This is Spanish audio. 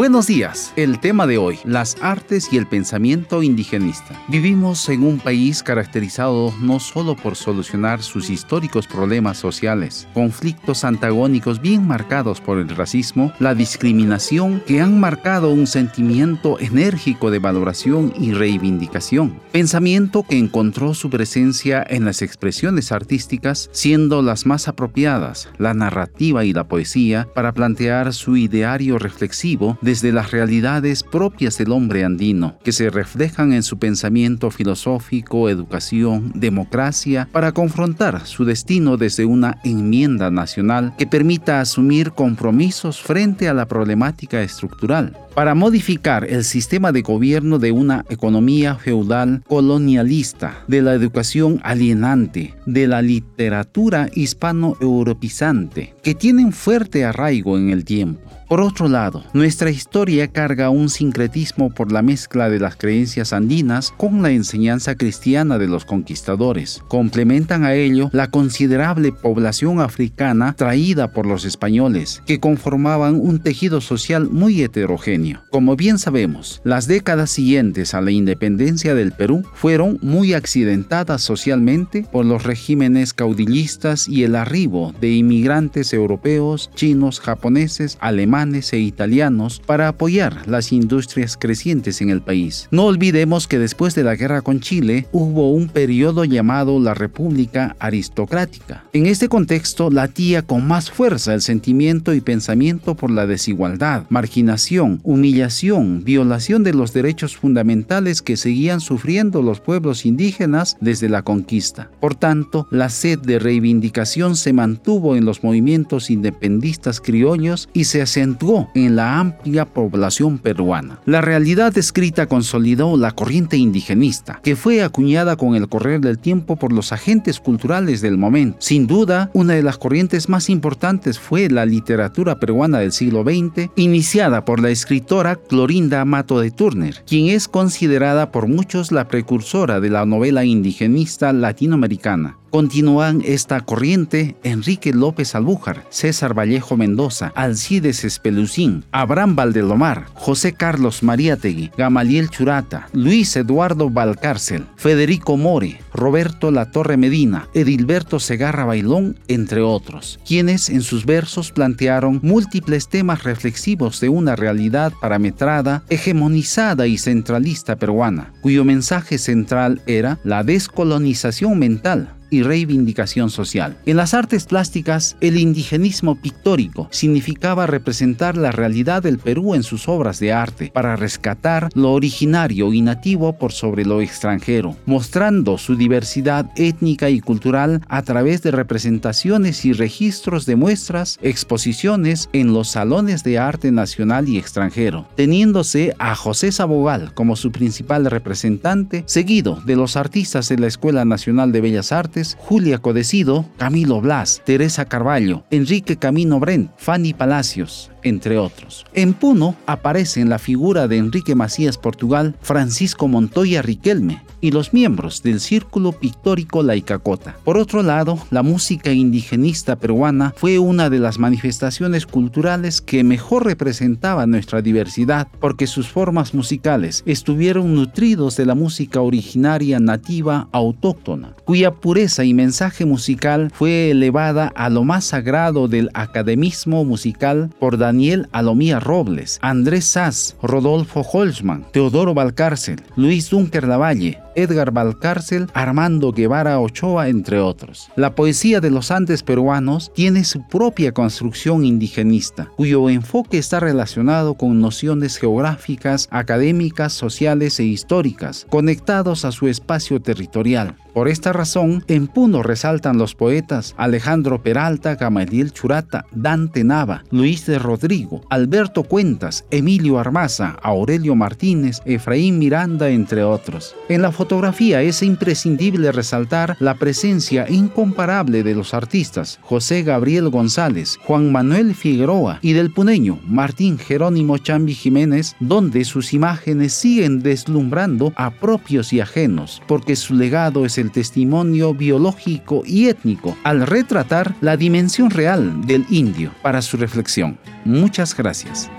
Buenos días. El tema de hoy, las artes y el pensamiento indigenista. Vivimos en un país caracterizado no solo por solucionar sus históricos problemas sociales, conflictos antagónicos bien marcados por el racismo, la discriminación que han marcado un sentimiento enérgico de valoración y reivindicación. Pensamiento que encontró su presencia en las expresiones artísticas, siendo las más apropiadas la narrativa y la poesía para plantear su ideario reflexivo desde las realidades propias del hombre andino, que se reflejan en su pensamiento filosófico, educación, democracia, para confrontar su destino desde una enmienda nacional que permita asumir compromisos frente a la problemática estructural, para modificar el sistema de gobierno de una economía feudal colonialista, de la educación alienante, de la literatura hispano-europeizante, que tienen fuerte arraigo en el tiempo. Por otro lado, nuestra historia carga un sincretismo por la mezcla de las creencias andinas con la enseñanza cristiana de los conquistadores. Complementan a ello la considerable población africana traída por los españoles, que conformaban un tejido social muy heterogéneo. Como bien sabemos, las décadas siguientes a la independencia del Perú fueron muy accidentadas socialmente por los regímenes caudillistas y el arribo de inmigrantes europeos, chinos, japoneses, alemanes, e italianos para apoyar las industrias crecientes en el país. No olvidemos que después de la guerra con Chile hubo un periodo llamado la República Aristocrática. En este contexto latía con más fuerza el sentimiento y pensamiento por la desigualdad, marginación, humillación, violación de los derechos fundamentales que seguían sufriendo los pueblos indígenas desde la conquista. Por tanto, la sed de reivindicación se mantuvo en los movimientos independistas criollos y se asentó en la amplia población peruana. La realidad escrita consolidó la corriente indigenista, que fue acuñada con el correr del tiempo por los agentes culturales del momento. Sin duda, una de las corrientes más importantes fue la literatura peruana del siglo XX, iniciada por la Clorinda Mato de Turner, quien es considerada por muchos la precursora de la novela indigenista latinoamericana. Continúan esta corriente Enrique López Albújar, César Vallejo Mendoza, Alcides Espelucín, Abraham Valdelomar, José Carlos Mariátegui, Gamaliel Churata, Luis Eduardo Valcárcel, Federico More, Roberto Latorre Medina, Edilberto Segarra Bailón, entre otros, quienes en sus versos plantearon múltiples temas reflexivos de una realidad parametrada, hegemonizada y centralista peruana, cuyo mensaje central era la descolonización mental y reivindicación social. En las artes plásticas, el indigenismo pictórico significaba representar la realidad del Perú en sus obras de arte para rescatar lo originario y nativo por sobre lo extranjero, mostrando su diversidad étnica y cultural a través de representaciones y registros de muestras, exposiciones en los salones de arte nacional y extranjero, teniéndose a José Sabogal como su principal representante, seguido de los artistas de la Escuela Nacional de Bellas Artes, Julia Codecido, Camilo Blas, Teresa Carballo, Enrique Camino Brent, Fanny Palacios, entre otros. En Puno aparecen la figura de Enrique Macías Portugal, Francisco Montoya Riquelme y los miembros del Círculo Pictórico Laicacota. Por otro lado, la música indigenista peruana fue una de las manifestaciones culturales que mejor representaba nuestra diversidad porque sus formas musicales estuvieron nutridos de la música originaria nativa autóctona, cuya pureza y mensaje musical fue elevada a lo más sagrado del academismo musical por Daniel Alomía Robles, Andrés Sass, Rodolfo Holzman, Teodoro Valcárcel, Luis Dunker Lavalle, Edgar Valcárcel, Armando Guevara Ochoa, entre otros. La poesía de los Andes peruanos tiene su propia construcción indigenista, cuyo enfoque está relacionado con nociones geográficas, académicas, sociales e históricas, conectados a su espacio territorial. Por esta razón, en Puno resaltan los poetas Alejandro Peralta, Gamaliel Churata, Dante Nava, Luis de Rodrigo, Alberto Cuentas, Emilio Armaza, Aurelio Martínez, Efraín Miranda, entre otros. En la fotografía es imprescindible resaltar la presencia incomparable de los artistas José Gabriel González, Juan Manuel Figueroa y del puneño Martín Jerónimo Chambi Jiménez, donde sus imágenes siguen deslumbrando a propios y ajenos, porque su legado es el testimonio biológico y étnico al retratar la dimensión real del indio para su reflexión. Muchas gracias.